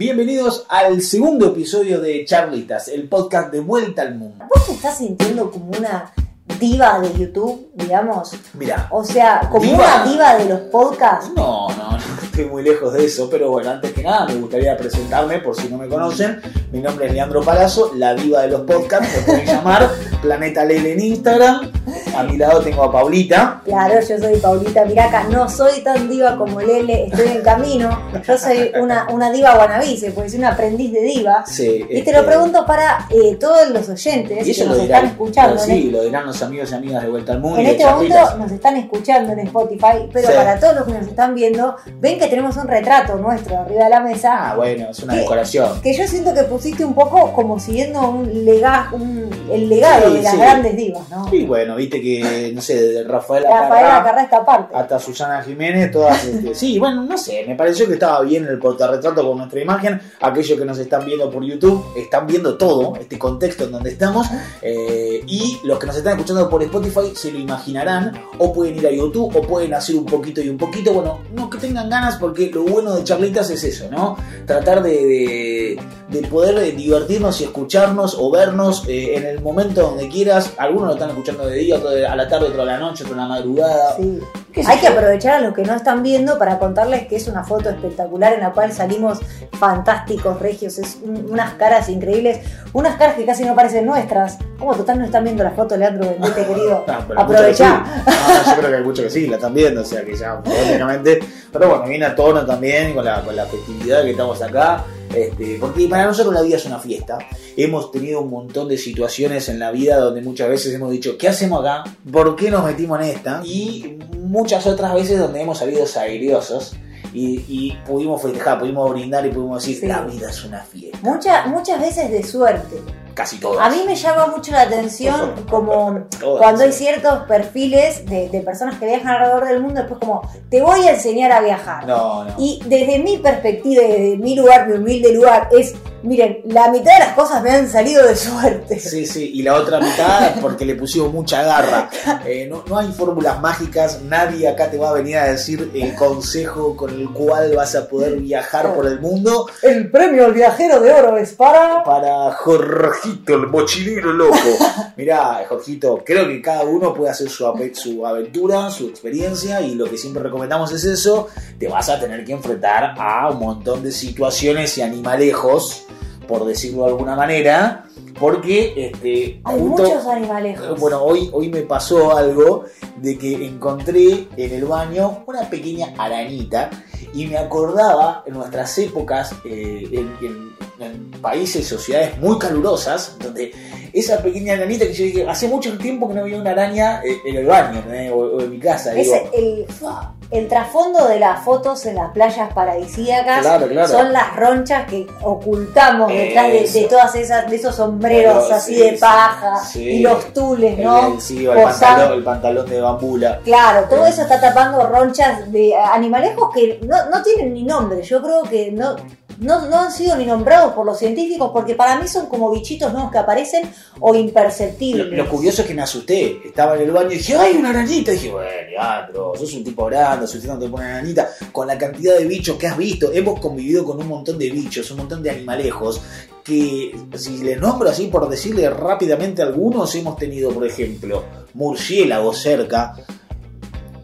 Bienvenidos al segundo episodio de Charlitas, el podcast de Vuelta al Mundo. ¿Vos te estás sintiendo como una diva de YouTube, digamos? Mira, O sea, como ¿Diva? una diva de los podcasts. no, no, no estoy muy lejos de eso, pero bueno, antes que nada me gustaría presentarme, por si no me conocen. Mi nombre es Leandro Palazzo, la diva de los podcasts, me pueden llamar Planeta Lele en Instagram. A mi lado tengo a Paulita. Claro, yo soy Paulita Miraca, no soy tan diva como Lele, estoy en camino. Yo soy una, una diva guanabice, porque soy una aprendiz de diva. Sí, Y te este, lo pregunto para eh, todos los oyentes Y que nos dirán, están escuchando. sí, lo dirán los amigos y amigas de Vuelta al Mundo. en este momento nos están escuchando en Spotify, pero Sí. para todos los que nos están viendo, ven que tenemos un retrato nuestro arriba de la mesa. Ah, bueno, es una decoración. que yo siento que pusiste un poco como siguiendo un lega, un- el legado de las sí. grandes divas, ¿no? Y bueno, viste que, no sé, desde Rafael Rafaela esta parte. hasta Susana Jiménez, todas. este, sí, bueno, no sé, me pareció que estaba bien el portarretrato con nuestra imagen. Aquellos que nos están viendo por YouTube están viendo todo, este contexto en donde estamos. eh, y los que nos están escuchando por Spotify se lo imaginarán, o pueden ir a YouTube, o pueden hacer un poquito y un poquito. Bueno, no que tengan ganas, porque lo bueno de Charlitas es eso, ¿no? Tratar de, de- de poder eh, divertirnos y escucharnos o vernos eh, en el momento donde quieras. Algunos lo están escuchando de día, otro de- a la tarde, otro a la noche, otro a la madrugada. Sí. ¿Qué sé Hay que aprovechar a los que no están viendo para contarles que es una foto espectacular en la cual salimos fantásticos, regios, es un- unas caras increíbles, unas caras que casi no parecen nuestras. Como total no están viendo la foto, Leandro, bendete querido. No, pero Aprovechá. sí. No, yo creo que hay muchos que sí, la están viendo, o sea que ya, lógicamente. Pero bueno, viene a tono también con la, con la festividad que estamos acá. Este, porque para nosotros la vida es una fiesta. Hemos tenido un montón de situaciones en la vida donde muchas veces hemos dicho, ¿qué hacemos acá? ¿Por qué nos metimos en esta? Y muchas otras veces donde hemos salido sairiosos y, y pudimos festejar, pudimos brindar y pudimos decir, Sí. la vida es una fiesta. Mucha- muchas veces de suerte. Casi todas. A mí me llama mucho la atención como Todas, cuando hay ciertos perfiles de, de personas que viajan alrededor del mundo, después como, te voy a enseñar a viajar. No, no. Y desde mi perspectiva, desde mi lugar, mi humilde lugar, es, miren, la mitad de las cosas me han salido de suerte. Sí, sí, y la otra mitad es porque le pusimos mucha garra. Eh, no, no hay fórmulas mágicas, nadie acá te va a venir a decir el consejo con el cual vas a poder viajar por el mundo. El premio al viajero de oro es para... Para Jorgito, el mochilero loco. Mirá, Jorgito, creo que cada uno puede hacer su, su aventura, su experiencia, y lo que siempre recomendamos es eso. Te vas a tener que enfrentar a un montón de situaciones y animalejos, por decirlo de alguna manera, porque este, Hay justo- muchos animalejos. bueno, hoy, hoy me pasó algo de que encontré en el baño una pequeña arañita y me acordaba en nuestras épocas eh, en, en- en países, sociedades muy calurosas, donde esa pequeña aranita que yo dije, hace mucho tiempo que no había una araña eh, en el baño ¿eh? o, o en mi casa. Es digo, el, el trasfondo de las fotos en las playas paradisíacas Claro, claro. son las ronchas que ocultamos detrás de, de todas esas, de esos sombreros así sí, de paja sí. y los tules, ¿no? el- sí, o el, pantalón, el pantalón de bambula. Claro, todo eso está tapando ronchas de animalejos que no, no tienen ni nombre. Yo creo que no, no, no han sido ni nombrados por los científicos porque para mí son como bichitos nuevos que aparecen o imperceptibles. lo curioso es que me asusté. Estaba en el baño y dije, ¡ay, una arañita! Dije, bueno, Leandro, sos un tipo grande, asustando te pone una arañita. Con la cantidad de bichos que has visto, hemos convivido con un montón de bichos, un montón de animalejos. Que si les nombro así por decirle rápidamente algunos, hemos tenido, por ejemplo, murciélagos cerca,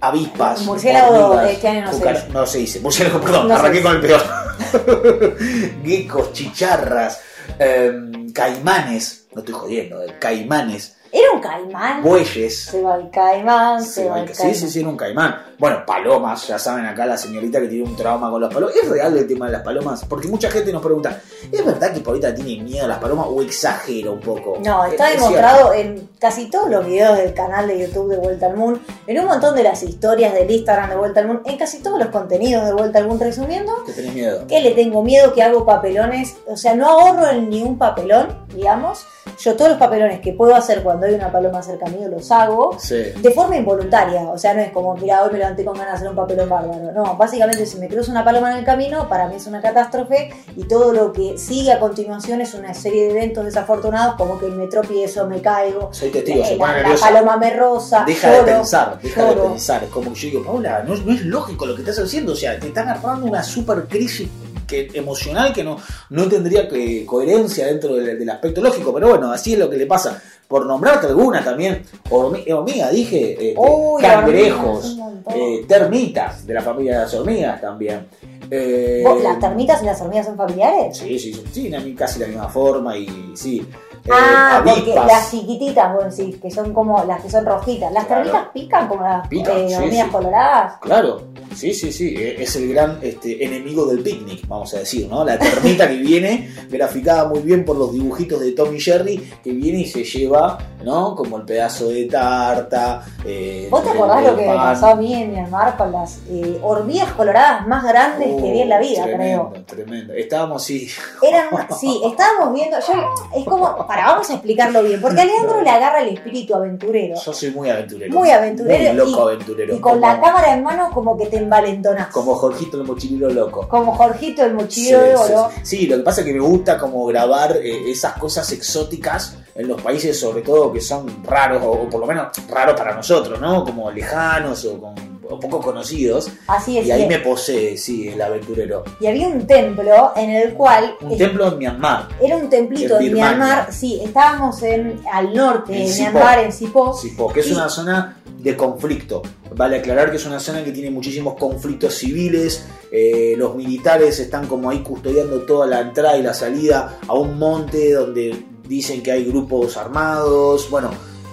avispas. Murciélago, hormigas, este año no se cucara- dice. No se dice, murciélago, perdón, No arranqué con el peor. Geckos, chicharras, em, caimanes, no estoy jodiendo, eh, caimanes, ¿Era un caimán? bueyes. Se va el caimán, se, Sí, va el sí, caimán. sí, sí, era un caimán. Bueno, palomas, ya saben acá la señorita que tiene un trauma con las palomas. ¿Es real el tema de las palomas? Porque mucha gente nos pregunta, ¿es verdad que Paulita tiene miedo a las palomas o exagera un poco? No, Es- está es demostrado en casi todos los videos del canal de YouTube de Vuelta al Moon, en un montón de las historias del Instagram de Vuelta al Moon, en casi todos los contenidos de Vuelta al Moon resumiendo, Que tenés miedo. que le tengo miedo, que hago papelones, o sea, no ahorro en ni un papelón, digamos. Yo todos los papelones que puedo hacer cuando hay una paloma cerca mío los hago Sí. de forma involuntaria, o sea, no es como, mira, hoy me levanté con ganas de hacer un papelón bárbaro. No, básicamente si me cruza una paloma en el camino, para mí es una catástrofe y todo lo que sigue a continuación es una serie de eventos desafortunados, como que me tropiezo, me caigo, Soy testigo, se eh, pone la, la nerviosa. paloma me rosa, Deja lloro, de pensar, deja de pensar. Es como que yo digo, Paula, no es, no es lógico lo que estás haciendo. O sea, te está agarrando una super crisis que, emocional que no, no tendría que, coherencia dentro del, del aspecto lógico, pero bueno, así es lo que le pasa. Por nombrarte alguna también, hormi- hormiga, dije, este, Uy, cangrejos, eh, termitas de la familia de las hormigas también. Eh, ¿Vos, ¿Las termitas y las hormigas son familiares? Sí, sí, sí, tienen casi la misma forma y sí. Eh, Ah, porque avispas. las chiquititas, vos decís, que son como las que son rojitas. ¿Las Claro. termitas pican como las Pican, eh, sí, hormigas sí. coloradas? Claro, sí, sí, sí, eh, es el gran este, enemigo del picnic, vamos a decir, ¿no? La termita que viene, graficada muy bien por los dibujitos de Tommy Jerry, que viene y se lleva, ¿no? Como el pedazo de tarta. eh, ¿Vos te acordás lo que me pasó a mí en Myanmar con las eh, hormigas coloradas más grandes que vi en la vida, Uh, tremendo, creo? Tremendo, Estábamos, sí, Eran sí, estábamos viendo, yo, es como, para, vamos a explicarlo bien, porque a Leandro le agarra el espíritu aventurero. yo soy muy aventurero. Muy aventurero Muy loco y- aventurero. Y con la cámara en mano como que te envalentonás. Como Jorgito el mochilero loco. Como Jorgito el mochilero Sí, de sí, oro. sí. Sí, lo que pasa es que me gusta como grabar eh, esas cosas exóticas en los países, sobre todo que son raros, o, o por lo menos raros para nosotros, ¿no? Como lejanos o, con, o poco conocidos. Así es. Y ahí me posee, sí, el aventurero. y había un templo en el cual Un es- templo en Myanmar. era un templito En. Myanmar. Sí, estábamos en, al norte de Sipó. Myanmar, en Sipó. Sipo, que es Y- una zona de conflicto. Vale aclarar que es una zona que tiene muchísimos conflictos civiles. eh, los militares están como ahí custodiando toda la entrada y la salida a un monte donde dicen que hay grupos armados. Bueno,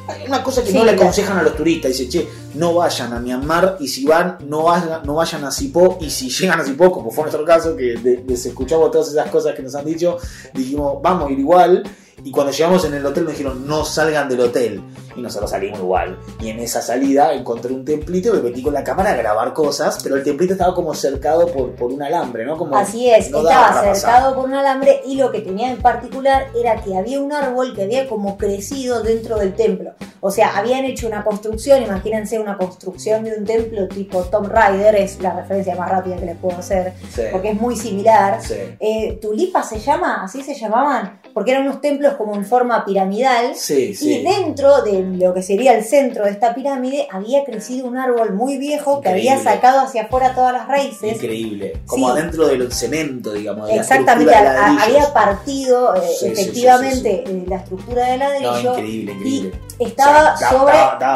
hay una cosa que Sí, no le aconsejan a los turistas. Dice, che, no vayan a Myanmar y si van, no, vayan- no vayan a Sipó. Y si llegan a Sipó, como fue nuestro caso, que de- les escuchamos todas esas cosas que nos han dicho, dijimos, vamos a ir igual. Y cuando llegamos en el hotel nos dijeron, no salgan del hotel. Y nosotros salimos igual. Y en esa salida encontré un templito y me metí con la cámara a grabar cosas, pero el templito estaba como cercado por, por un alambre, ¿no? Como Así es, no estaba cercado por un alambre y lo que tenía en particular era que había un árbol que había como crecido dentro del templo. O sea, habían hecho una construcción, imagínense una construcción de un templo tipo Tom Raider, es la referencia más rápida que les puedo hacer, Sí, porque es muy similar. sí. Eh, Tulipa se llama, así se llamaban, porque eran unos templos como en forma piramidal. Sí. Y dentro de lo que sería el centro de esta pirámide había crecido un árbol muy viejo que había sacado hacia afuera todas las raíces. Increíble. Como Sí. adentro del cemento, digamos. de Exactamente, de había partido eh, Sí, efectivamente eh, la estructura de No, ladrillo increíble, increíble. y estaba O sea, da- sobre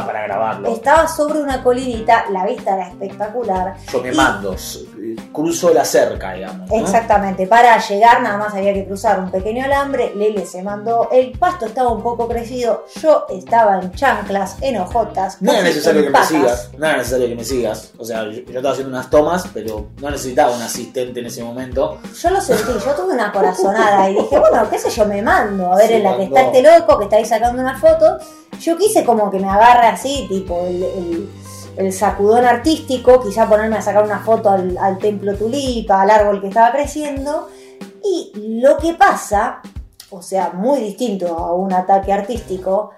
para grabarlo. estaba sobre una colinita, la vista era espectacular. Yo me y- mando, s- cruzo la cerca, digamos. ¿no? Exactamente, para llegar nada más había que cruzar un pequeño alambre, Lele se mandó, el pasto estaba un poco crecido, yo estaba en chanclas, en ojotas, No era necesario que me sigas, no era necesario que me sigas. O sea, yo, yo estaba haciendo unas tomas, pero no necesitaba un asistente en ese momento. Yo lo sentí, yo tuve una corazonada y dije, bueno, qué sé yo, me mando, a ver Sí, en la que está este loco que está ahí sacando una foto. Yo quise como que me agarre así, tipo el, el- el sacudón artístico, quizá ponerme a sacar una foto al, al templo tulipa, al árbol que estaba creciendo. Y lo que pasa, o sea, muy distinto a un ataque artístico,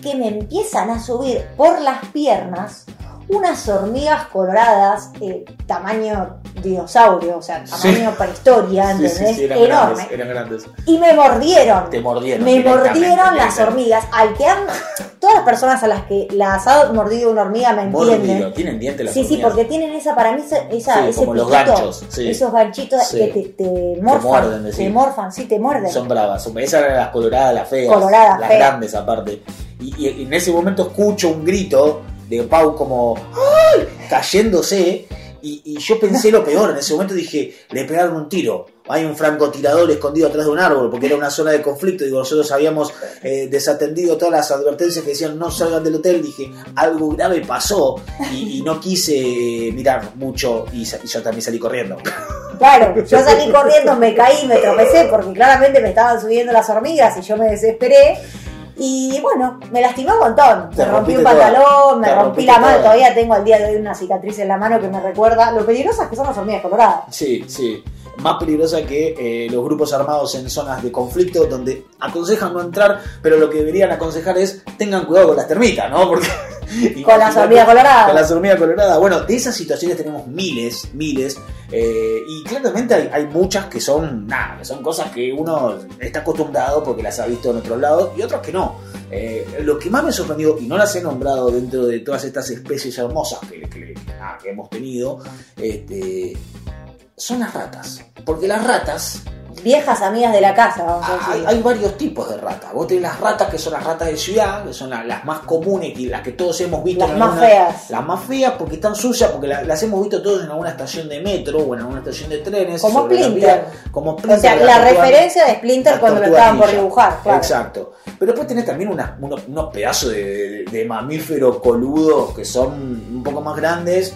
que me empiezan a subir por las piernas unas hormigas coloradas, eh, tamaño dinosaurio, o sea, Sí. tamaño prehistoria, Sí, ¿entendés? sí, sí, eran Enorme. grandes, eran grandes. Y me mordieron. Te mordieron. Me mordieron las hormigas. Al que han. Todas las personas a las que las ha mordido una hormiga me Mordido, entienden. tienen dientes las Sí, sí, porque tienen esa, para mí, esa, ese como los ganchos, sí. esos ganchitos que te, te morfan. muerden, te decís. morfan, sí, te muerden. Son bravas. Esas eran las coloradas, las feas. Coloradas, las feas. grandes aparte. Y, y en ese momento escucho un grito de Pau como ¡Ay! cayéndose. Y, y yo pensé lo peor. En ese momento dije, le pegaron un tiro. Hay un francotirador escondido atrás de un árbol porque era una zona de conflicto. Digo, nosotros habíamos eh, desatendido todas las advertencias que decían no salgan del hotel. Dije, algo grave pasó y, y no quise mirar mucho y, y yo también salí corriendo. Claro, yo salí corriendo, me caí, me tropecé porque claramente me estaban subiendo las hormigas y yo me desesperé. Y bueno, me lastimó un montón. Te me rompí un pantalón, me rompí la mano. toda. Todavía tengo al día de hoy una cicatriz en la mano que me recuerda lo peligrosas que son las hormigas coloradas. Sí, sí. Más peligrosa que eh, los grupos armados en zonas de conflicto donde aconsejan no entrar, pero lo que deberían aconsejar es tengan cuidado con las termitas, ¿no? Porque Con las hormigas coloradas. Con las hormigas coloradas. Bueno, de esas situaciones tenemos miles, miles. Eh, y claramente hay, muchas que son nada, que son cosas que uno está acostumbrado porque las ha visto en otros lados y otras que no. Eh, lo que más me sorprendió, y no las he nombrado dentro de todas estas especies hermosas que hemos tenido, este, son las ratas. Porque las ratas Viejas amigas de la casa, vamos a Ah, Hay, decir. hay varios tipos de ratas. Vos tenés las ratas que son las ratas de ciudad, que son la- las más comunes y las que todos hemos visto. Las en más alguna- feas. Las más feas porque están sucias, porque la- las hemos visto todos en alguna estación de metro o en alguna estación de trenes. Como Splinter. Como O Splinter. sea, las la referencia de Splinter cuando lo estaban por dibujar, claro. Exacto. Pero después tenés también unas- unos, unos pedazos de, de- de mamíferos coludos que son un poco más grandes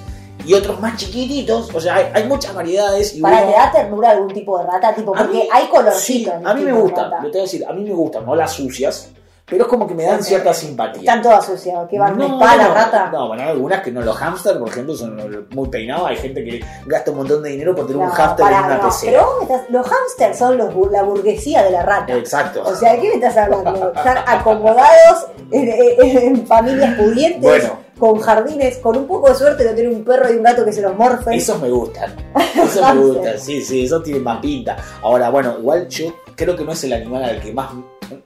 y otros más chiquititos. O sea, hay, hay muchas variedades. Y ¿Para uno- te da ternura algún tipo de rata? Tipo, porque mí- hay colorcitos. Sí, a mí me gustan, ratas. yo te voy a decir, a mí me gustan, no las sucias, pero es como que me dan cierta simpatía. Están todas sucias, que van de No, espalda, no, rata. No, bueno, hay algunas que no, los hamsters, por ejemplo, son muy peinados, hay gente que gasta un montón de dinero por tener un hamster en una no, pecera. Pero estás- los hamsters son los la burguesía de la rata. Exacto. O sea, ¿de qué me estás hablando? Están acomodados en, en- en familias pudientes, Bueno. Con jardines, con un poco de suerte de tener un perro y un gato que se los morfen. Esos me gustan. Esos me gustan, sí, sí, esos tienen más pinta. Ahora, bueno, igual yo creo que no es el animal al que más.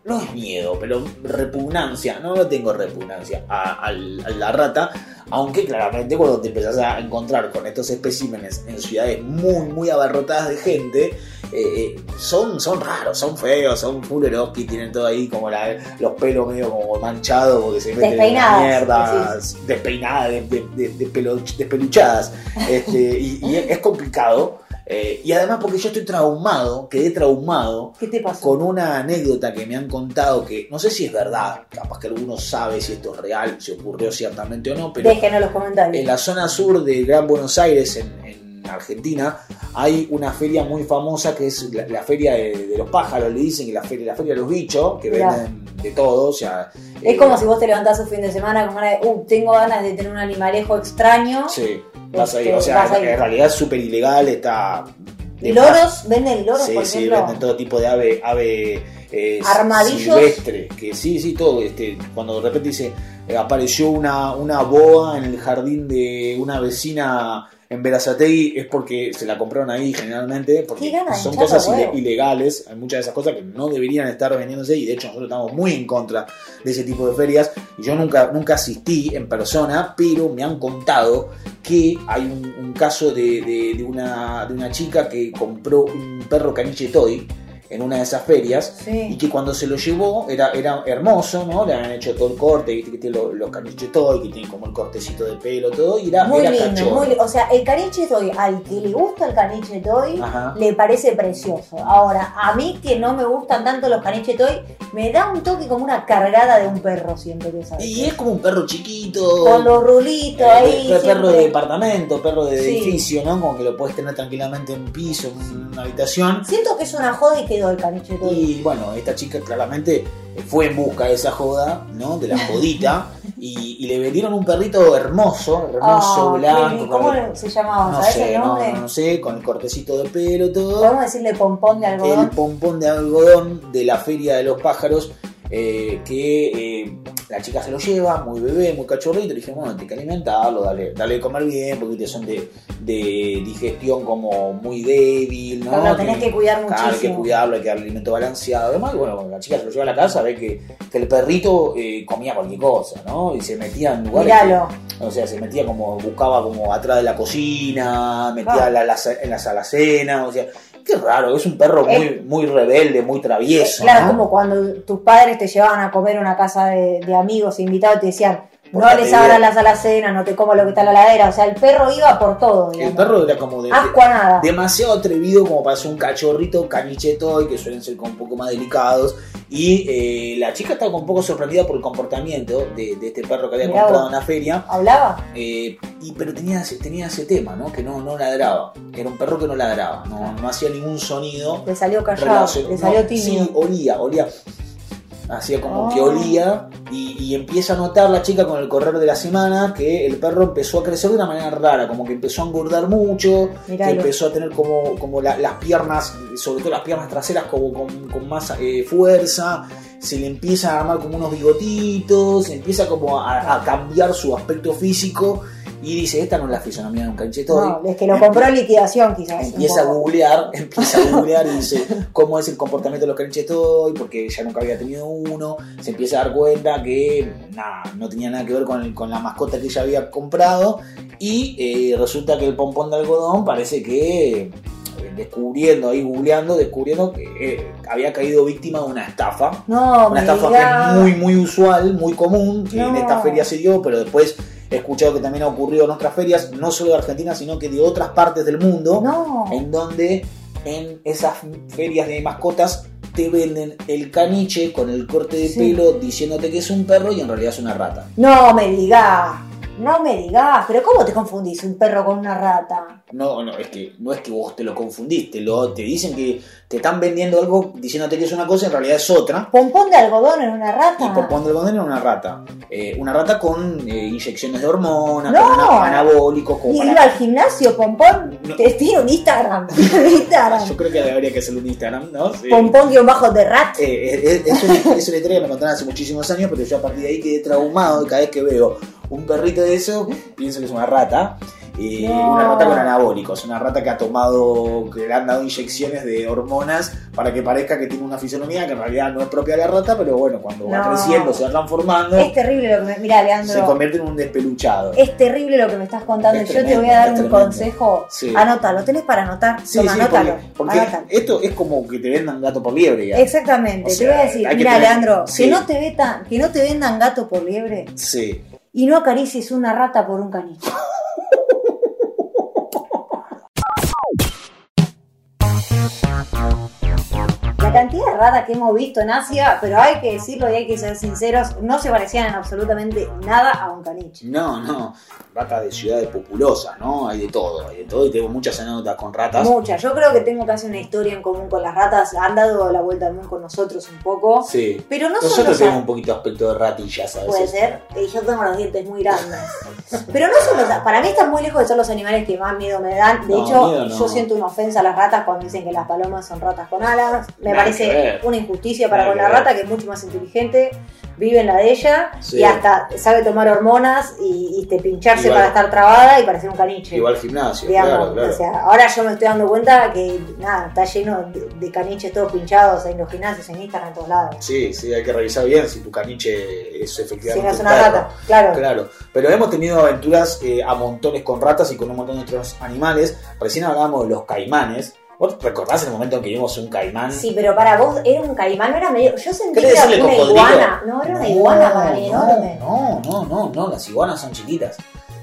No es miedo, pero repugnancia. No, no tengo repugnancia a, a la rata. Aunque claramente cuando te empezás a encontrar con estos especímenes en ciudades muy, muy abarrotadas de gente, eh, son, son raros, son feos, son fuleroski, tienen todo ahí como la- los pelos medio como manchados porque se meten Despeinadas, mierda, despeinadas, de, de- de- pelo- despeluchadas. Este, y, y es complicado. eh, y además porque yo estoy traumado, quedé traumado con una anécdota que me han contado que no sé si es verdad, capaz que alguno sabe si esto es real, si ocurrió ciertamente o no, pero Dejen en los comentarios. en la zona sur de Gran Buenos Aires, en, en Argentina, hay una feria muy famosa que es la, la feria de, de los pájaros, le dicen que la feria, la feria de los bichos, que Mirá. venden de todo, o sea... Es eh, como si vos te levantás un fin de semana con ganas de, uh, tengo ganas de tener un animalejo extraño. Sí, vas ahí, Este, o sea, en realidad es súper ilegal, está... Loros, venden loros, Sí, por sí, ejemplo. venden todo tipo de ave, ave eh, Armadillos. silvestre, que sí, sí, todo, este, cuando de repente dice, eh, apareció una, una boa en el jardín de una vecina en Verazategui, es porque se la compraron ahí generalmente, porque de son cosas ile- ilegales, hay muchas de esas cosas que no deberían estar vendiéndose y de hecho nosotros estamos muy en contra de ese tipo de ferias. Y yo nunca, nunca asistí en persona, pero me han contado que hay un, un caso de, de- de una, de una chica que compró un perro caniche toy en una de esas ferias y que cuando se lo llevó era, era hermoso, ¿no? Le habían hecho todo el corte, viste que tiene los, los que tiene como el cortecito de pelo, todo, y era, Muy era lindo, cachorro. muy O sea, el caniche toy, al que le gusta el caniche toy, Ajá. le parece precioso. Ahora, a mí que no me gustan tanto los caniche toy, me da un toque como una cargada de un perro, siento que es Y es como un perro chiquito. Con los rulitos Eh, ahí. per- perro siempre. de departamento, perro de Sí. edificio, ¿no? Como que lo puedes tener tranquilamente en un piso, en una habitación. Siento que es una joda y el caniche toy. Y bueno, esta chica claramente fue en busca de esa joda, ¿no? De la jodita. y, y le vendieron un perrito hermoso, hermoso, qué blanco. ¿Cómo el- se llamaba? no ¿Sabes sé, el no, nombre? no, no sé, con el cortecito de pelo, todo. Podemos decirle pompón de El algodón. pompón de algodón de la Feria de los Pájaros. eh, que eh, la chica se lo lleva, muy bebé, muy cachorrito, le dije, bueno, hay que alimentarlo, dale, dale de comer bien, porque son de, de digestión como muy débil, ¿no? Lo tenés que cuidar Claro, hay que muchísimo. cuidarlo, hay que darle alimento balanceado. Además, bueno, cuando la chica se lo lleva a la casa, ve que, que el perrito eh, comía cualquier cosa, ¿no? Y se metía en lugares. Que- o sea, se metía como, buscaba como atrás de la cocina, metía Ah. la- la- en las alacenas, o sea, qué raro, es un perro muy, muy rebelde, muy travieso. Claro, ¿no? como cuando tus padres te llevaban a comer a una casa de, de amigos invitados y te decían, no les abras las alacenas, no te como lo que está en la ladera. O sea, el perro iba por todo. El perro era como de, Asco a nada. demasiado atrevido como para ser un cachorrito canicheto y que suelen ser como un poco más delicados. Y eh, la chica estaba un poco sorprendida por el comportamiento de, de este perro que había Mirá comprado vos. en la feria. ¿Hablaba? Eh, y, pero tenía, ese- tenía ese tema, ¿no? Que no, no ladraba. Que era un perro que no ladraba. No, no hacía ningún sonido. Le salió callado, relacion- le salió no, tímido. Sí, olía, olía. Hacía como Oh. que olía y, y empieza a notar la chica con el correr de la semana que el perro empezó a crecer de una manera rara, como que empezó a engordar mucho, que empezó a tener como, como la- las piernas, sobre todo las piernas traseras como con, con más eh, fuerza, se le empieza a armar como unos bigotitos, empieza como a, a cambiar su aspecto físico y dice, esta no es la fisonomía de un caniche toy. No, es que lo compró en liquidación quizás. Empieza a googlear, empieza a googlear y dice cómo es el comportamiento de los caniches toy, porque ya nunca había tenido uno, se empieza a dar cuenta que nada, no tenía nada que ver con, el- con la mascota que ella había comprado y eh, resulta que el pompón de algodón parece que eh, descubriendo ahí googleando, descubriendo que eh, había caído víctima de una estafa. No, Una estafa que es muy, muy usual, muy común, que en esta feria se dio, pero después he escuchado que también ha ocurrido en otras ferias, no solo de Argentina, sino que de otras partes del mundo, No. en donde en esas ferias de mascotas te venden el caniche con el corte de Sí. pelo diciéndote que es un perro y en realidad es una rata. No me digas. No me digas. Pero ¿cómo te confundís un perro con una rata? No, no, es que no es que vos te lo confundiste, lo, te dicen que te están vendiendo algo diciéndote que es una cosa y en realidad es otra. ¿Pompón de algodón en una rata? Y por cuando el condena una rata. Eh, una rata con eh, inyecciones de hormonas, No. con ana- anabólicos, como Y para- iba al gimnasio, Pompón. No. Te tiene un Instagram. Yo creo que habría que hacerlo un Instagram, ¿no? Sí. Pompón guion bajo de rat. Eh, es, es una, es una historia que me contaron hace muchísimos años, pero yo a partir de ahí quedé traumado y cada vez que veo un perrito de eso, pienso que es una rata. Eh, No. Una rata con anabólicos, una rata que ha tomado, que le han dado inyecciones de hormonas para que parezca que tiene una fisonomía que en realidad no es propia de la rata, pero bueno, cuando va creciendo, se va transformando, Es terrible lo que me. Mira, se Leandro. convierte en un despeluchado. Es terrible lo que me estás contando. Es Yo te voy a dar un consejo. Sí. Anótalo. ¿Tenés para anotar? Sí, Toma, sí, anótalo. porque, esto es como que te vendan gato por liebre. ya. Exactamente. O te voy a decir, mira, tener- Leandro, que, no te veta- que no te vendan gato por liebre Sí. Y no acaricies una rata por un caniche. Ratas que hemos visto en Asia, pero hay que decirlo y hay que ser sinceros, no se parecían en absolutamente nada a un caniche. No, no. Ratas de ciudades populosas, ¿no? Hay de todo, hay de todo y tengo muchas anécdotas con ratas. Muchas. Yo creo que tengo casi una historia en común con las ratas. Han dado la vuelta al mundo con nosotros un poco. Sí. Pero no Nosotros los tenemos un poquito de aspecto de ratillas a Puede veces. ser, y yo tengo los dientes muy grandes. Pero no son los, para mí están muy lejos de ser los animales que más miedo me dan. De No, hecho, no. yo siento una ofensa a las ratas cuando dicen que las palomas son ratas con alas. Me Nada parece una injusticia para con la rata, que es mucho más inteligente, vive en la de ella Sí. y hasta sabe tomar hormonas y, y te pincharse Igual- para estar trabada y parecer un caniche. Igual al gimnasio, Digamos, claro, claro. o sea, ahora yo me estoy dando cuenta que nada, está lleno de, de caniches todos pinchados en los gimnasios, en Instagram, en todos lados. Sí, sí, hay que revisar bien si tu caniche es Si efectivamente no es un una perro. rata, claro. Claro, pero hemos tenido aventuras eh, a montones con ratas y con un montón de otros animales. Recién hablábamos de los caimanes. ¿Vos recordás el momento en que vimos un caimán? Sí, pero para vos era un caimán, no era medio. Yo sentí que ¿Querés era una cocodrilo? iguana. No, era una iguana para mí no, enorme. No, no, no, no, las iguanas son chiquitas.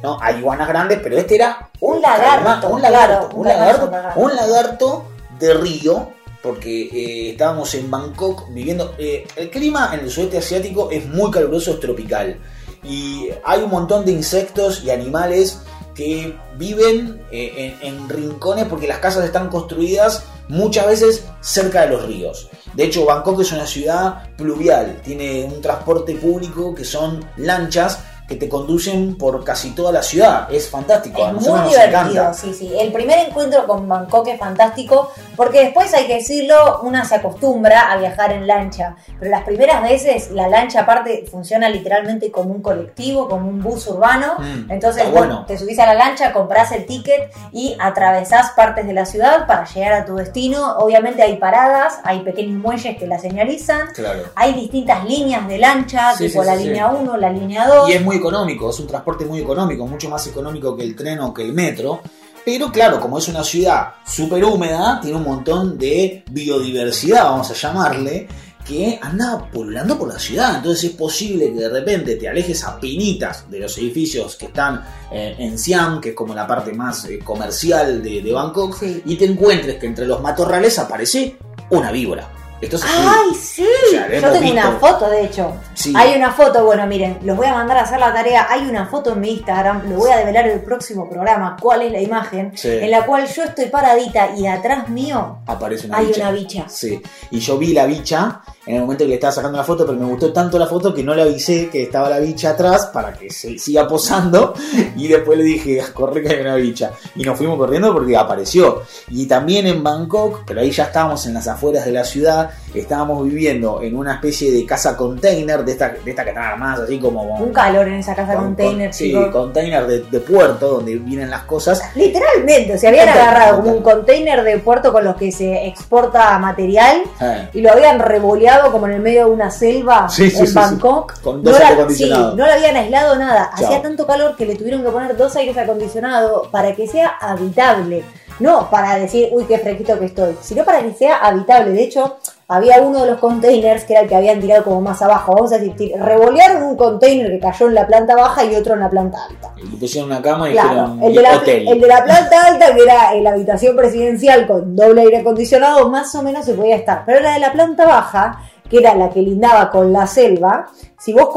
No, hay iguanas grandes, pero este era Un lagarto, caimán, un lagarto, claro, un lagarto. un lagarto de río, porque eh, estábamos en Bangkok viviendo. eh, el clima en el sudeste asiático es muy caluroso, es tropical. Y hay un montón de insectos y animales que viven eh, en, en rincones porque las casas están construidas muchas veces cerca de los ríos. De hecho, Bangkok es una ciudad pluvial, tiene un transporte público que son lanchas que te conducen por casi toda la ciudad. Es fantástico, Es muy divertido, sí, sí. El primer encuentro con Bangkok es fantástico porque después hay que decirlo, una se acostumbra a viajar en lancha, pero las primeras veces la lancha aparte funciona literalmente como un colectivo, como un bus urbano. Mm, Entonces bueno. te subís a la lancha, comprás el ticket y atravesás partes de la ciudad para llegar a tu destino. Obviamente hay paradas, hay pequeños muelles que la señalizan. Claro. Hay distintas líneas de lancha, Sí, tipo sí, la sí, línea 1, la línea 2. Y es muy económico, es un transporte muy económico, mucho más económico que el tren o que el metro. Pero claro, como es una ciudad súper húmeda, tiene un montón de biodiversidad, vamos a llamarle, que anda pululando por la ciudad. Entonces es posible que de repente te alejes a pinitas de los edificios que están eh, en Siam, que es como la parte más eh, comercial de, de Bangkok, Sí. y te encuentres que entre los matorrales aparece una víbora. Esto es así. ¡Ay, sí! O sea, lo Yo tengo visto. una foto, de hecho. Sí. Hay una foto, bueno, miren, los voy a mandar a hacer la tarea. Hay una foto en mi Instagram, lo voy a develar en el próximo programa, cuál es la imagen, Sí. en la cual yo estoy paradita y atrás mío Aparece una hay bicha. una bicha. Sí, y yo vi la bicha en el momento que le estaba sacando la foto, pero me gustó tanto la foto que no le avisé que estaba la bicha atrás para que se siga posando. Y después le dije, corre que hay una bicha. Y nos fuimos corriendo porque apareció. Y también en Bangkok, pero ahí ya estábamos en las afueras de la ciudad, estábamos viviendo en una especie de casa container, de esta, de esta que están armadas así como... Un calor en esa casa con- container, con- Sí, chicos. container de, de puerto, donde vienen las cosas. Literalmente, se habían Container, agarrado como un container. de puerto con los que se exporta material Eh, y lo habían revoleado como en el medio de una selva Sí, sí, en sí, Bangkok. Con No dos la, aire sí, acondicionado. no le habían aislado nada. Chao. Hacía tanto calor que le tuvieron que poner dos aires acondicionados para que sea habitable. No para decir, uy, qué fresquito que estoy, sino para que sea habitable. De hecho, había uno de los containers que era el que habían tirado como más abajo. Vamos a decir, revolearon un container que cayó en la planta baja y otro en la planta alta. Le pusieron una cama y Claro, el de, la, hotel. el de la planta alta, que era eh, la habitación presidencial con doble aire acondicionado, más o menos se podía estar. Pero la de la planta baja, que era la que lindaba con la selva, si vos,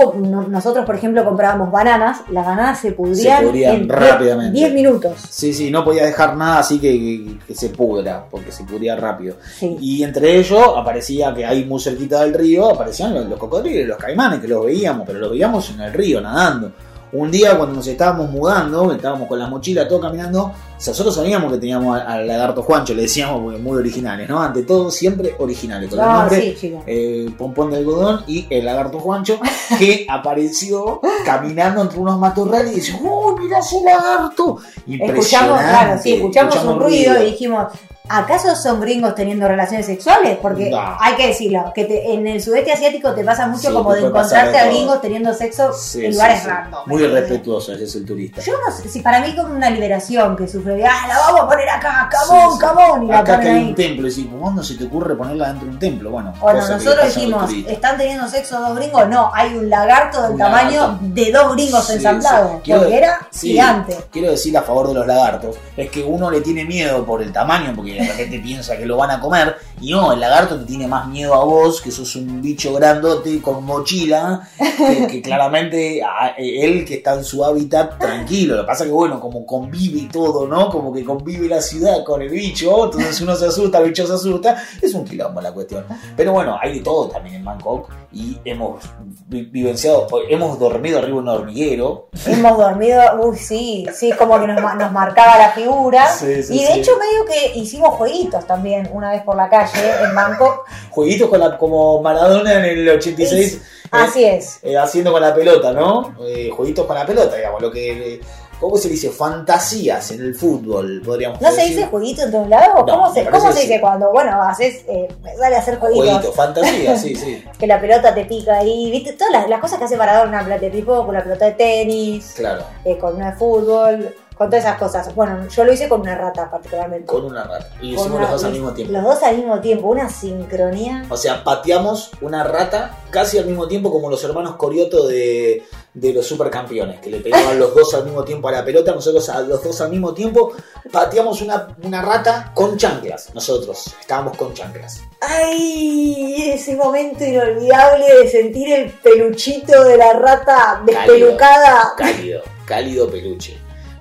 nosotros por ejemplo comprábamos bananas, las bananas se pudrían, pudrían en rápidamente. 10 minutos. Sí, sí, no podía dejar nada así que, que- que se pudra, porque se pudría rápido. Sí. Y entre ellos aparecía que ahí muy cerquita del río aparecían los, los cocodrilos, los caimanes, que los veíamos, pero los veíamos en el río nadando. Un día cuando nos estábamos mudando, estábamos con las mochilas, todo caminando, nosotros sabíamos que teníamos al, lagarto Juancho, le decíamos muy originales, ¿no? Ante todo siempre originales, con el No, nombre sí, eh, Pompón de algodón y el lagarto Juancho, que apareció caminando entre unos matorrales y dice, ¡Oh, mira ese lagarto! Escuchamos, claro, sí, escuchamos, un ruido, y dijimos, ¿acaso son gringos teniendo relaciones sexuales? Porque No. hay que decirlo, que te- en el sudeste asiático te pasa mucho Sí, como de encontrarte a gringos teniendo sexo Sí, en lugares sí. random. Muy respetuoso ese es el turista. Yo no sé si para mí como una liberación que sufre de, ah, la vamos a poner acá, sí. camón, y la Acá que ponen hay ahí. un templo y si ¿cómo se te ocurre ponerla dentro de un templo? Bueno, Bueno, nosotros dijimos. ¿están teniendo sexo dos gringos? No, hay un lagarto del Un tamaño lagarto. de dos gringos ensamblados, porque era sí, gigante. Quiero decir a favor de los lagartos, es que uno le tiene miedo por el tamaño, porque de repente piensa que lo van a comer, y no, el lagarto te tiene más miedo a vos, que sos un bicho grandote con mochila, que, que claramente a- él que está en su hábitat tranquilo. Lo que pasa que bueno, como convive todo, ¿no? Como que convive la ciudad con el bicho, entonces uno se asusta, el bicho se asusta, es un quilombo la cuestión. Pero bueno, hay de todo también en Bangkok, y hemos vi- vivenciado, hemos dormido arriba de un hormiguero, Hemos dormido, uy, sí, sí, como que nos, ma- nos marcaba la figura. Sí, sí, y de sí. hecho, medio que hicimos jueguitos también una vez por la calle en Bangkok. jueguitos con la, como Maradona en el 86 eh, Así es. eh, haciendo con la pelota, ¿no? Eh, jueguitos con la pelota, digamos, lo que eh, ¿cómo se dice? Fantasías en el fútbol, podríamos ¿No se dice jueguito en todos lados? ¿Cómo, se, cómo se dice cuando, bueno, haces, eh, sale a hacer jueguitos? Jueguitos, fantasías, sí, sí. Que la pelota te pica ahí, ¿viste? Todas las, las cosas que hace Maradona, de tipo, con la pelota de tenis, Claro, eh, con una de fútbol, con todas esas cosas. Bueno, yo lo hice con una rata particularmente. con una rata. Y Con hicimos una- los dos al mismo tiempo. Los dos al mismo tiempo, una sincronía. O sea, pateamos una rata casi al mismo tiempo como los hermanos Corioto de, de los supercampeones, que le pegaban los dos al mismo tiempo a la pelota, nosotros a los dos al mismo tiempo pateamos una, una rata con chanclas, nosotros estábamos con chanclas. ¡Ay! Ese momento inolvidable de sentir el peluchito de la rata despelucada. Cálido, cálido peluche.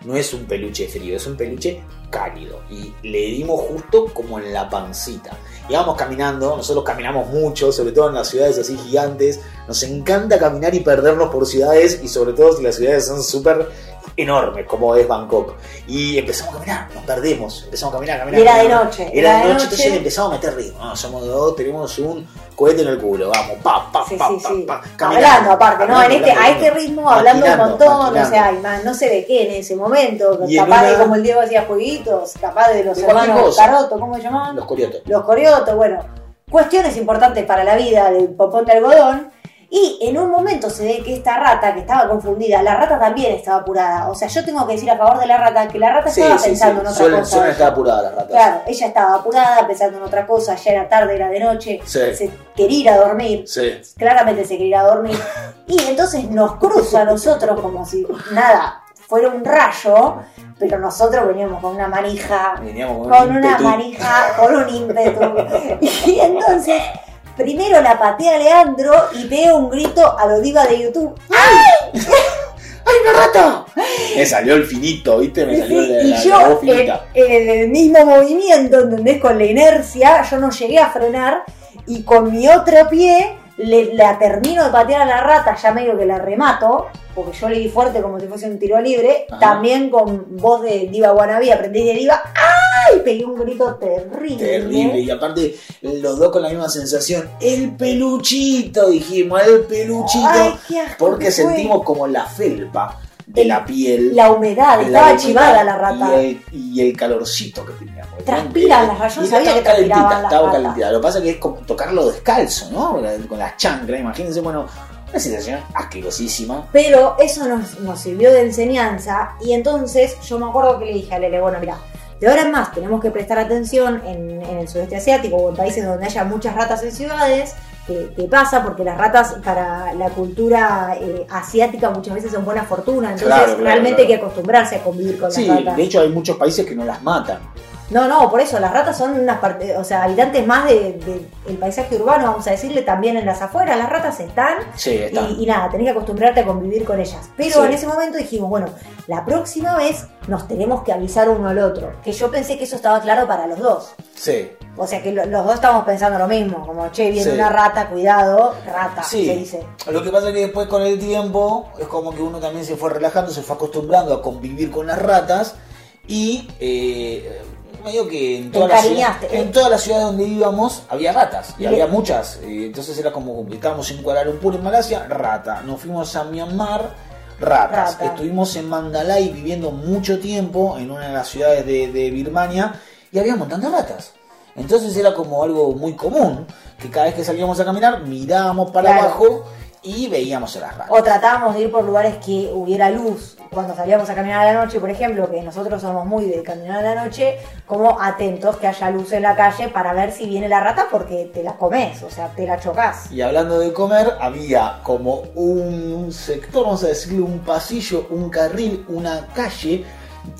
No es un peluche frío, es un peluche cálido. Y le dimos justo como en la pancita. Íbamos caminando, nosotros caminamos mucho, sobre todo en las ciudades así gigantes. Nos encanta caminar y perdernos por ciudades, y sobre todo si las ciudades son súper enormes, como es Bangkok. Y empezamos a caminar, nos perdemos, empezamos a caminar, caminar. Y era de noche, Era era de noche, noche. entonces le empezamos a meter ritmo. No, somos dos, tenemos un cohete en el culo, vamos, pa, pa, Sí, pa, sí, pa, sí. pa, caminando, Hablando aparte, ¿no? En hablando, este, a hablando, este ritmo, hablando un montón, maquinando. o sea, y más, no sé de qué en ese momento, Y capaz de como el Diego hacía jueguitos, capaz de los De hermanos. Caroto, ¿cómo se llamaban? Los coriotos. Los coriotos, bueno, cuestiones importantes para la vida del popón de algodón. Y en un momento se ve que esta rata, que estaba confundida, la rata también estaba apurada. O sea, yo tengo que decir a favor de la rata que la rata Sí, estaba sí, pensando sí. en otra Suelen, cosa. suelen estar apuradas las ratas. Claro, ella estaba apurada, pensando en otra cosa, ya era tarde, era de noche, Sí. se quería ir a dormir, Sí. claramente se quería ir a dormir. Y entonces nos cruza a nosotros como si nada, fuera un rayo, pero nosotros veníamos con una manija Veníamos con, con un una manija, con un ímpetu. Y entonces, primero la patea Leandro y pega un grito a lo diva de YouTube. ¡Ay, una rata! Me salió el finito, ¿viste? Me salió la, y la- yo, la voz en, finita. en el mismo movimiento, ¿entendés? Con la inercia, yo no llegué a frenar y con mi otro pie le, la termino de patear a la rata, ya medio que la remato, porque yo leí fuerte como si fuese un tiro libre, Ajá. también con voz de Diva Wannabe, aprendí de Diva, ¡ay! Pegué un grito terrible. Terrible, y aparte los dos con la misma sensación. El peluchito, dijimos, el peluchito. Ay, qué asco porque que sentimos como la felpa de El- la piel. La humedad, la estaba humedad chivada la rata. Y el, y el calorcito que teníamos. Transpiran las ratas, yo Y sabía estaba que transpiraban calentita, las estaba calentita. Lo que pasa es que es como tocarlo descalzo, ¿no? Con las chancras, imagínense, bueno, una situación asquerosísima. Pero eso nos, nos sirvió de enseñanza y entonces yo me acuerdo que le dije a Lele, bueno, mira, de ahora en más tenemos que prestar atención en, en el sudeste asiático o en países donde haya muchas ratas en ciudades. Que, que pasa porque las ratas para la cultura eh, asiática muchas veces son buena fortuna, entonces Claro, claro, realmente claro. hay que acostumbrarse a convivir con Sí, las ratas. de hecho hay muchos países que no las matan. No, no, por eso, las ratas son unas parte, o sea, habitantes más del de, el paisaje urbano, vamos a decirle, también en las afueras, las ratas están Sí, y, y nada, tenés que acostumbrarte a convivir con ellas. Pero Sí. en ese momento dijimos, bueno, la próxima vez nos tenemos que avisar uno al otro. Que yo pensé que eso estaba claro para los dos. Sí. O sea que lo- los dos estamos pensando lo mismo, como, che, viene Sí. una rata, cuidado, rata, Sí. se dice. Lo que pasa es que después con el tiempo es como que uno también se fue relajando, se fue acostumbrando a convivir con las ratas y eh, medio que en las encariñaste. ciudades, en todas las ciudades donde íbamos había ratas y había muchas. eh, entonces era como, estábamos en Kuala Lumpur en Malasia, rata. Nos fuimos a Myanmar, ratas. Rata. Estuvimos en Mandalay viviendo mucho tiempo en una de las ciudades de, de Birmania y había un montón de ratas. Entonces era como algo muy común, que cada vez que salíamos a caminar mirábamos para Claro. abajo y veíamos a las ratas. O tratábamos de ir por lugares que hubiera luz. Cuando salíamos a caminar a la noche, por ejemplo, que nosotros somos muy de caminar a la noche, como atentos que haya luz en la calle para ver si viene la rata porque te la comes, o sea, te la chocas. Y hablando de comer, había como un sector, vamos a decirle, un pasillo, un carril, una calle,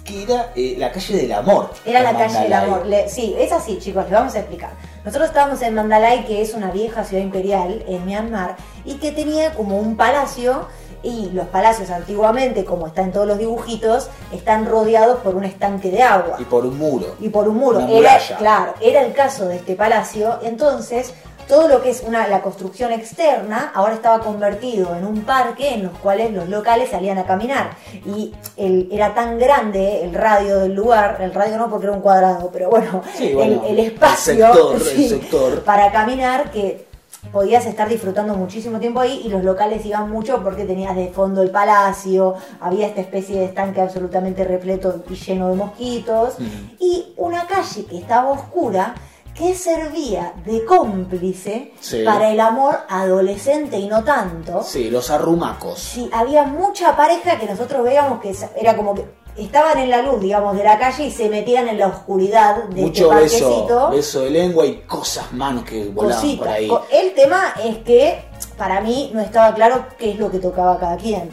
que era eh, la calle del amor. Era la calle del amor. Le- sí, es así, chicos, les vamos a explicar. Nosotros estábamos en Mandalay, que es una vieja ciudad imperial en Myanmar, y que tenía como un palacio, y los palacios antiguamente, como está en todos los dibujitos, están rodeados por un estanque de agua. Y por un muro. y por un muro. Era, claro, era el caso de este palacio. Entonces, todo lo que es una, la construcción externa ahora estaba convertido en un parque en los cuales los locales salían a caminar. Y el- era tan grande el radio del lugar, el radio no porque era un cuadrado, pero bueno, Sí, bueno, el, el espacio el sector, el sí, sector. para caminar que podías estar disfrutando muchísimo tiempo ahí y los locales iban mucho porque tenías de fondo el palacio, había esta especie de estanque absolutamente repleto y lleno de mosquitos Mm. y una calle que estaba oscura que servía de cómplice Sí. para el amor adolescente y no tanto. Sí, los arrumacos. Sí, había mucha pareja que nosotros veíamos que era como que estaban en la luz, digamos, de la calle y se metían en la oscuridad de Mucho este beso, parquecito. beso de lengua y cosas, manos que volaban por ahí. El tema es que para mí no estaba claro qué es lo que tocaba cada quien.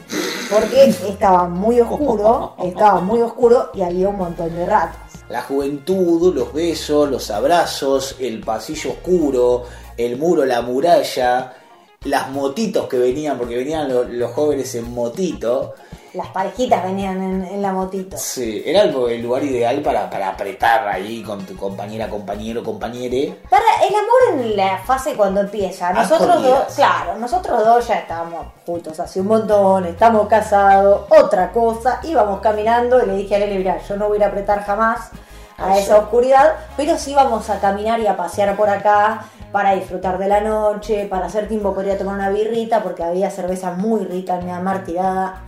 Porque estaba muy oscuro, estaba muy oscuro y había un montón de ratas. La juventud, los besos, los abrazos, el pasillo oscuro, el muro, la muralla, las motitos que venían, porque venían lo- los jóvenes en motito. Las parejitas venían en, en la motito. Sí, era el, el lugar ideal para, para apretar ahí con tu compañera, compañero, compañere. Para el amor en la fase cuando empieza, nosotros dos, claro, nosotros dos ya estábamos juntos hace un montón, estamos casados, otra cosa, íbamos caminando y le dije a Lele, mira, yo no voy a ir a apretar jamás a Eso. esa oscuridad, pero sí vamos a caminar y a pasear por acá para disfrutar de la noche, para hacer tiempo podría tomar una birrita porque había cerveza muy rica en Myanmar tirada,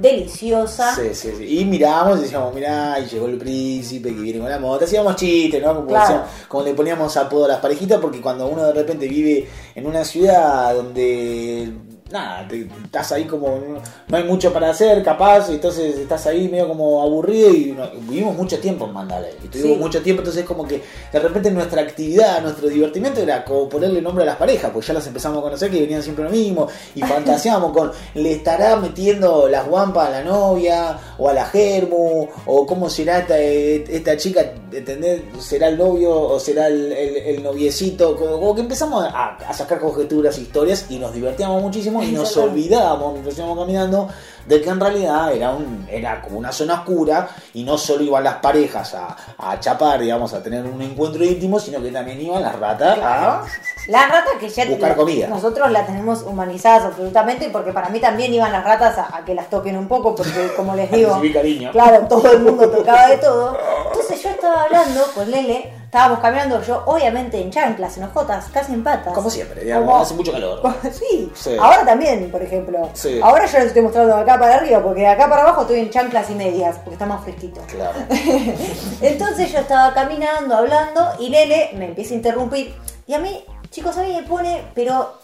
deliciosa. Sí, sí, sí. Y mirábamos y decíamos, mirá, y llegó el príncipe que viene con la moto. Hacíamos chistes, ¿no? Como, Claro. decíamos- como le poníamos apodo a las parejitas, porque cuando uno de repente vive en una ciudad donde, nada, te- estás ahí como, no, no hay mucho para hacer, capaz, y entonces estás ahí medio como aburrido y no- vivimos mucho tiempo en Mandalay. Y tuvimos Sí. mucho tiempo, entonces como que de repente nuestra actividad, nuestro divertimento era como ponerle nombre a las parejas, pues ya las empezamos a conocer que venían siempre lo mismo y fantaseamos con le estará metiendo las guampas a la novia o a la germu o cómo será esta, esta chica, ¿entendés? ¿Será el novio o será el, el- el noviecito? Como, como que empezamos a, a sacar conjeturas, historias y nos divertíamos muchísimo y nos olvidábamos mientras íbamos caminando de que en realidad era un era como una zona oscura y no solo iban las parejas a, a chapar, digamos, a tener un encuentro íntimo, sino que también iban las ratas a La rata que ya Buscar comida. nosotros la tenemos humanizadas absolutamente porque para mí también iban las ratas a, a que las toquen un poco porque como les digo, cariño. claro, todo el mundo tocaba de todo. Entonces yo estaba hablando con Lele, estábamos caminando yo obviamente en chanclas, en ojotas, casi en patas. Como siempre, digamos, Como- hace mucho calor. Sí, Sí. ahora también, por ejemplo. Sí. Ahora yo les estoy mostrando de acá para arriba, porque de acá para abajo estoy en chanclas y medias, porque está más fresquito. Claro. Entonces yo estaba caminando, hablando, y Lele me empieza a interrumpir. Y a mí, chicos, a mí me pone, pero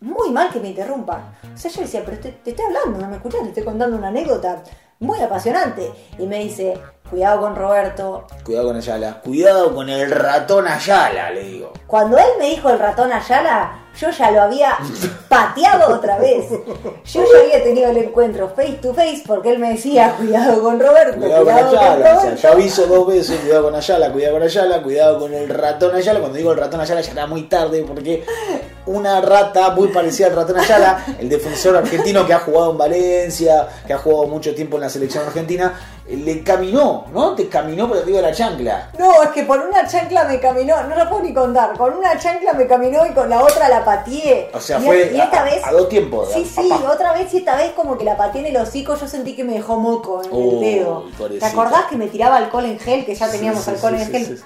muy mal que me interrumpan. O sea, yo decía, pero te, te estoy hablando, no me escuchas, te estoy contando una anécdota muy apasionante. Y me dice, cuidado con Roberto. Cuidado con Ayala. Cuidado con el ratón Ayala, le digo. Cuando él me dijo el ratón Ayala, yo ya lo había pateado otra vez. Yo ya había tenido el encuentro face to face porque él me decía, cuidado con Roberto, Cuidado con cuidado con Ayala. O sea, Roberto. yo aviso dos veces, cuidado con Ayala, cuidado con Ayala, cuidado con el ratón Ayala. Cuando digo el ratón Ayala ya era muy tarde porque una rata muy parecida al ratón Ayala, el defensor argentino que ha jugado en Valencia, que ha jugado mucho tiempo en la selección argentina, le caminó, ¿no? Te caminó por arriba de la chancla. No, es que por una chancla me caminó, no lo puedo ni contar, con una chancla me caminó y con la otra la pateé. O sea, y, fue y esta a- vez, a dos tiempos, Sí, sí, papá. otra vez y esta vez como que la pateé en el hocico, yo sentí que me dejó moco en el dedo. ¿Te acordás que me tiraba alcohol en gel? Que ya teníamos sí, alcohol sí, en sí, gel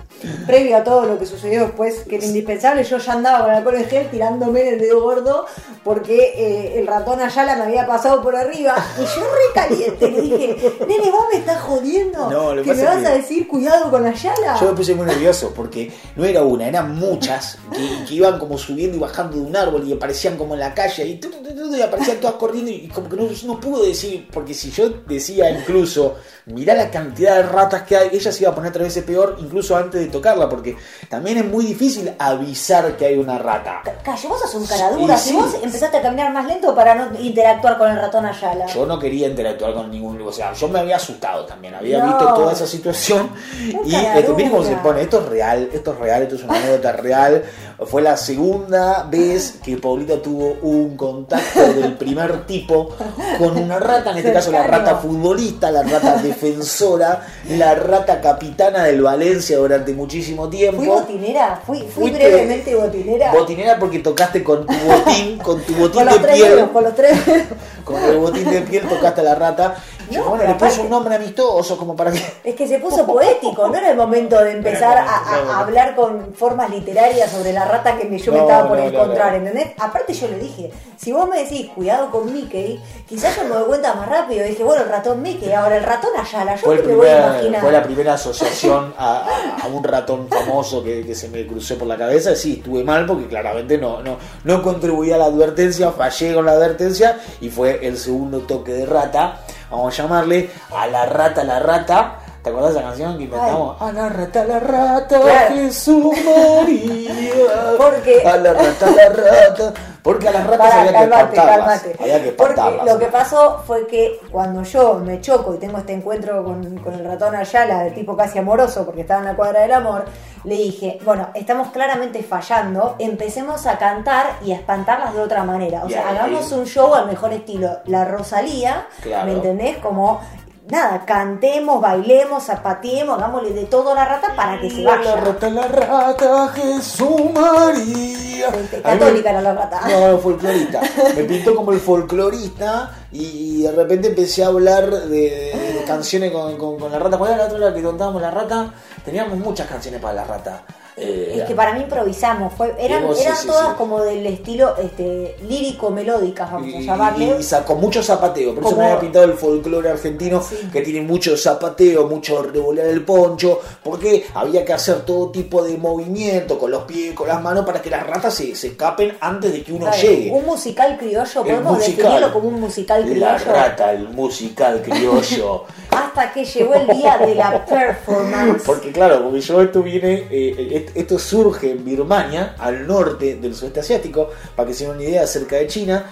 previo a todo lo que sucedió después, que era indispensable, yo ya andaba con alcohol en gel tirándome en el dedo gordo porque eh, el ratón Ayala me había pasado por arriba y yo re caliente le dije, nene, vos me estás jodiendo, No, lo que me vas a decir cuidado con Ayala. Yo me puse muy nervioso porque no era una, eran muchas que, que iban como subiendo y bajando de un árbol y aparecían como en la calle y, tu, tu, tu, tu, y aparecían todas corriendo y como que no, no pudo decir, porque si yo decía incluso, mirá la cantidad de ratas que hay, ella se iba a poner tres veces peor incluso antes de tocarla porque también es muy difícil avisar que hay una rata. Ca- Calle, vos sos un cara dura. Y Si sí. vos empezaste a caminar más lento para no interactuar con el ratón Ayala. Yo no quería interactuar con ningún. O sea, yo me había asustado también. Había No. visto toda esa situación. Y cómo se pone. Esto es real. Esto es real. Esto es una anécdota real. Fue la segunda vez que Paulita tuvo un contacto del primer tipo con una rata. En este caso, la rata futbolista, la rata defensora, la rata capitana del Valencia durante muchísimo tiempo. Fui botinera, fui, fui brevemente botinera. Botinera porque tocaste con tu botín, con tu botín con de piel. dedos, con los tres. Con el botín de piel tocaste a la rata. No, bueno, le puso un nombre amistoso como para que. Es que se puso poético, no era el momento de empezar a, a- No. a hablar con formas literarias sobre la rata que me- yo me estaba por no, encontrar. ¿entendés? Aparte yo le dije, si vos me decís cuidado con Mickey, quizás yo me doy cuenta más rápido. dije, bueno, el ratón Mickey, ahora el ratón Ayala, yo Fue, me voy a primer- imaginar. fue la primera asociación a, a- a un ratón famoso que, que se me cruzó por la cabeza. Sí, estuve mal porque claramente no, no, no contribuía a la advertencia, fallé con la advertencia y fue el segundo toque de rata. Vamos a llamarle a la rata, la rata. ¿Te acordás de esa canción que inventamos? A la rata, la rata, Claro. Jesús María. Porque- A la rata, la rata. Porque a las ratas había calmate, calmate. Había que Porque espantarlas. lo que pasó fue que cuando yo me choco y tengo este encuentro con, con el ratón Ayala, de tipo casi amoroso, porque estaba en la cuadra del amor, le dije, bueno, estamos claramente fallando, empecemos a cantar y a espantarlas de otra manera. O sea, ahí- hagamos un show al mejor estilo. La Rosalía, Claro. ¿me entendés? Como... Nada, cantemos, bailemos, zapateemos, hagámosle de todo a la rata para que se La vaya. rata, la rata, Jesús María. Católica era la rata. No, folclorista. Me pintó como el folclorista y, y de repente empecé a hablar de, de- de canciones con, con- con la rata. ¿Cuál era la otra la que contábamos la rata? Teníamos muchas canciones para la rata. Eh, Es que para mí improvisamos, fue, eran, eran sí, todas sí. como del estilo este, lírico-melódicas, vamos a y, llamarle. y- sacó mucho zapateo, por eso Como- me había pintado el folclore argentino que tiene mucho zapateo, mucho revolear el poncho, porque había que hacer todo tipo de movimiento con los pies, con las manos, para que las ratas se, se escapen antes de que uno Claro, llegue. Un musical criollo, podemos musical. definirlo como un musical La criollo. rata, el musical criollo. Hasta que llegó el día de la performance. Porque claro, porque yo esto viene, eh, est- esto surge en Birmania, al norte del sudeste asiático, para que se den una idea acerca de China,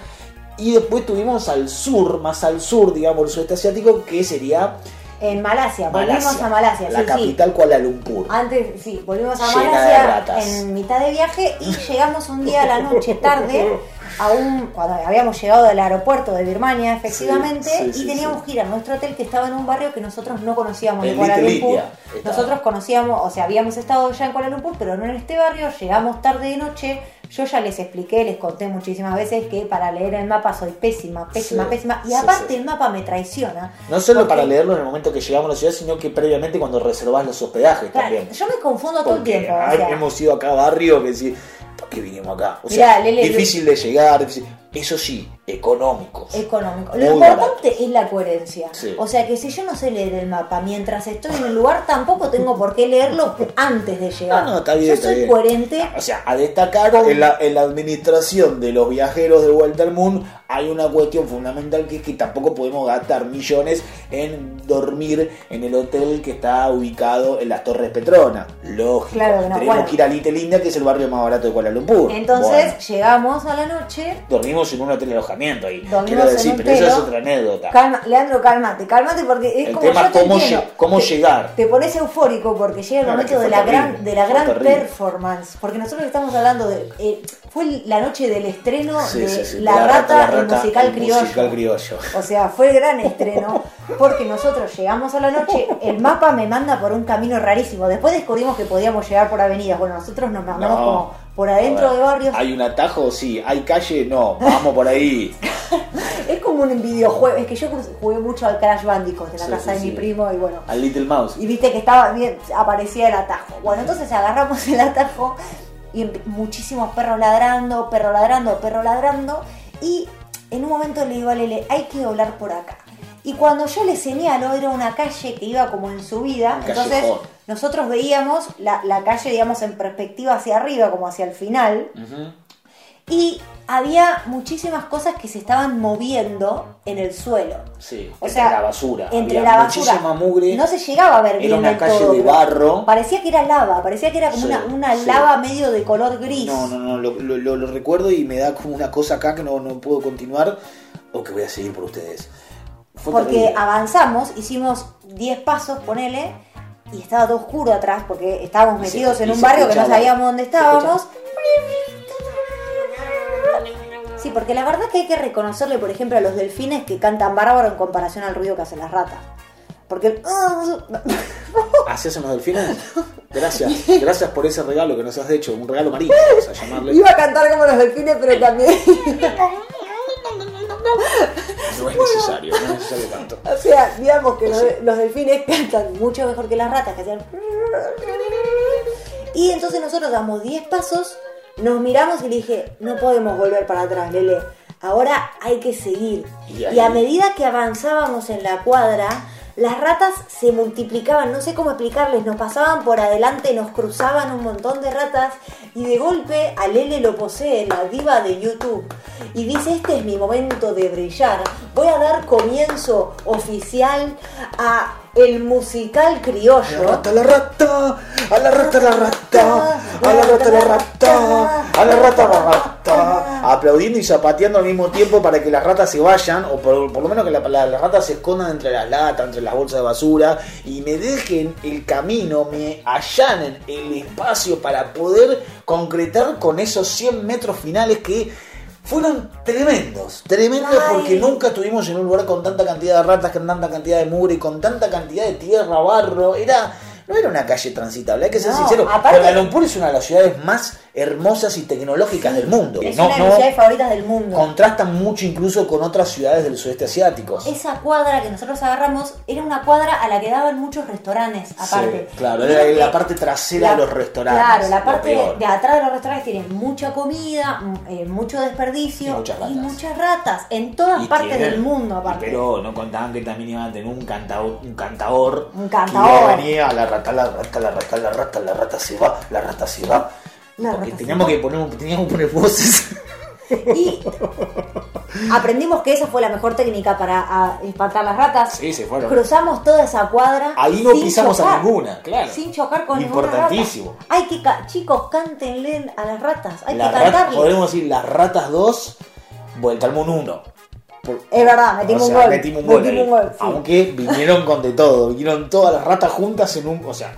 y después tuvimos al sur, más al sur, digamos, del sudeste asiático, que sería En Malasia, volvimos a Malasia, la sí, sí. capital Kuala Lumpur. Antes, sí, volvimos a Llena Malasia en mitad de viaje y llegamos un día a la noche tarde a un, cuando habíamos llegado del aeropuerto de Birmania, efectivamente, Sí, sí, sí, y teníamos sí. que ir a nuestro hotel que estaba en un barrio que nosotros no conocíamos de Kuala Lumpur. Nosotros conocíamos, o sea, habíamos estado ya en Kuala Lumpur, pero no en este barrio, llegamos tarde de noche. Yo ya les expliqué, les conté muchísimas veces que para leer el mapa soy pésima, pésima, Sí, pésima. Y sí, aparte sí. el mapa me traiciona. No solo porque- para leerlo en el momento que llegamos a la ciudad, sino que previamente cuando reservás los hospedajes Claro, también. yo me confundo todo el Porque tiempo. o ay, sea, hemos ido a cada barrio que decir, ¿por qué vinimos acá? O Mirá, sea, Lele, difícil de llegar, difícil- eso sí, económicos. económico. Muy Lo importante es la coherencia. Sí. O sea que si yo no sé leer el mapa mientras estoy en el lugar, tampoco tengo por qué leerlo antes de llegar. No, no, está bien, yo está soy bien. coherente. O sea, a destacar en la, en la administración de los viajeros de vuelta al mundo hay una cuestión fundamental que es que tampoco podemos gastar millones en dormir en el hotel que está ubicado en las Torres Petronas. Lógico. Claro no, Tenemos bueno. que ir a Little India, que es el barrio más barato de Kuala Lumpur. Entonces Bueno, llegamos a la noche. dormimos en un hotel de alojamiento ahí. Dormimos Quiero decir, pero esa es otra anécdota. Calma, Leandro, cálmate, cálmate porque es El como tema yo es te cómo, entiendo. lle- cómo Te- llegar. Te pones eufórico porque llega el Claro, momento de la terrible, gran, de la gran terrible. performance. Porque nosotros estamos hablando de. eh, fue la noche del estreno Sí, de sí, sí, La, rata, Rata, musical el criollo. musical criollo. O sea, fue el gran estreno porque nosotros llegamos a la noche, el mapa me manda por un camino rarísimo. Después descubrimos que podíamos llegar por avenidas. Bueno, nosotros nos mandamos No. como por adentro ver, de barrios. ¿Hay un atajo? Sí. ¿Hay calle? No. Vamos por ahí. Es como un videojuego. Es que yo jugué mucho al Crash Bandicoot en la Sí, casa sí, de mi primo y bueno. Al Little Mouse. Y viste que estaba bien, aparecía el atajo. Bueno, entonces agarramos el atajo y muchísimos perros ladrando, perro ladrando, perro ladrando. Y en un momento le digo a Lele, hay que doblar por acá. Y cuando yo le señalo, era una calle que iba como en subida. Entonces nosotros veíamos la, la calle, digamos, en perspectiva hacia arriba, como hacia el final. Y había muchísimas cosas que se estaban moviendo en el suelo. Sí, O entre sea, la basura. Entre Había la basura. muchísima mugre. No se llegaba a ver Era bien una del calle todo, de barro. Parecía que era lava, parecía que era como Sí, una, una sí. lava medio de color gris. No, no, no, lo, lo- lo- lo recuerdo y me da como una cosa acá que no, no puedo continuar o que voy a seguir por ustedes. Fue porque terrible. avanzamos, hicimos 10 pasos, ponele, y estaba todo oscuro atrás porque estábamos Y se- metidos en un barrio que no sabíamos dónde estábamos. Sí, porque la verdad que hay que reconocerle, por ejemplo, a los delfines que cantan bárbaro en comparación al ruido que hacen las ratas. Porque... ¿Así hacen los delfines? Gracias, gracias por ese regalo que nos has hecho, un regalo marino, vamos a llamarle. Iba a cantar como los delfines, pero también... No es necesario, no es necesario tanto. O sea, digamos que los, los delfines cantan mucho mejor que las ratas que hacían. Y entonces nosotros damos 10 pasos, nos miramos y le dije, no podemos volver para atrás, Lele. Ahora hay que seguir. Y a medida que avanzábamos en la cuadra, las ratas se multiplicaban, no sé cómo explicarles, nos pasaban por adelante, nos cruzaban un montón de ratas y de golpe a Lele lo posee la diva de YouTube y dice, este es mi momento de brillar, voy a dar comienzo oficial a el musical A la criollo. rata, la rata, a la rata, la rata, a la rata, la rata, a la rata, la rata. Aplaudiendo y zapateando al mismo tiempo para que las ratas se vayan, o por, lo menos que la- la- las ratas se escondan entre las latas, entre las bolsas de basura, y me dejen el camino, me allanen el espacio para poder concretar con esos 100 metros finales que fueron tremendos, tremendos Ay. porque nunca estuvimos en un lugar con tanta cantidad de ratas, con tanta cantidad de mugre, con tanta cantidad de tierra, barro, era no era una calle transitable, hay que ser No, sincero. Kuala Lumpur es una de las ciudades más hermosas y tecnológicas del mundo. Es no, una de no mis ciudades favoritas del mundo. contrastan mucho incluso con otras ciudades del sudeste asiático. Esa cuadra que nosotros agarramos era una cuadra a la que daban muchos restaurantes, aparte. Sí, claro, Y era la que parte trasera de los restaurantes. Claro, la parte de atrás de los restaurantes tienen mucha comida, eh, mucho desperdicio Y muchas ratas. muchas ratas en todas Y partes tienen- del mundo, y aparte. Pero no contaban que también iban a tener un cantador, un cantador. Un que iba cantador. a venir a la rata, la rata, la rata, la rata, la rata se va, la rata se va. La Porque rata se teníamos va. que poner, teníamos que poner voces. Y aprendimos que esa fue la mejor técnica para a, espantar las ratas. Sí, se fueron. Cruzamos toda esa cuadra. Ahí no sin pisamos a ninguna, claro. Sin chocar con ninguna rata. Importantísimo. Hay que, ca- chicos, cántenle a las ratas. Hay que cantarles. podemos decir las ratas 2, vuelta al mundo 1. Es verdad, metimos o sea, un gol. metimos un gol. ahí. Metimos un gol, sí. Aunque vinieron con de todo, vinieron todas las ratas juntas en un. O sea,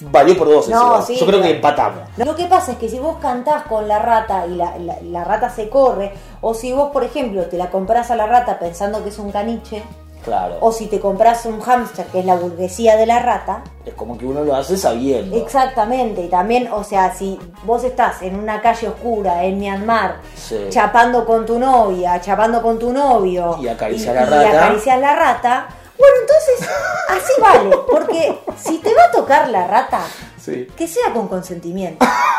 valió por dos. No, sí, Yo creo que empatamos. Lo que pasa es que si vos cantás con la rata y la, la- la rata se corre, o si vos, por ejemplo, te la comprás a la rata pensando que es un caniche, Claro. o si te compras un hámster que es la burguesía de la rata, Es como que uno lo hace sabiendo. exactamente, y también, o sea, si vos estás en una calle oscura en Myanmar, Sí. chapando con tu novia, chapando con tu novio, Y acariciar y- la y rata. acariciar la rata, bueno, entonces así vale, porque si te va a tocar la rata, Sí. que sea con consentimiento.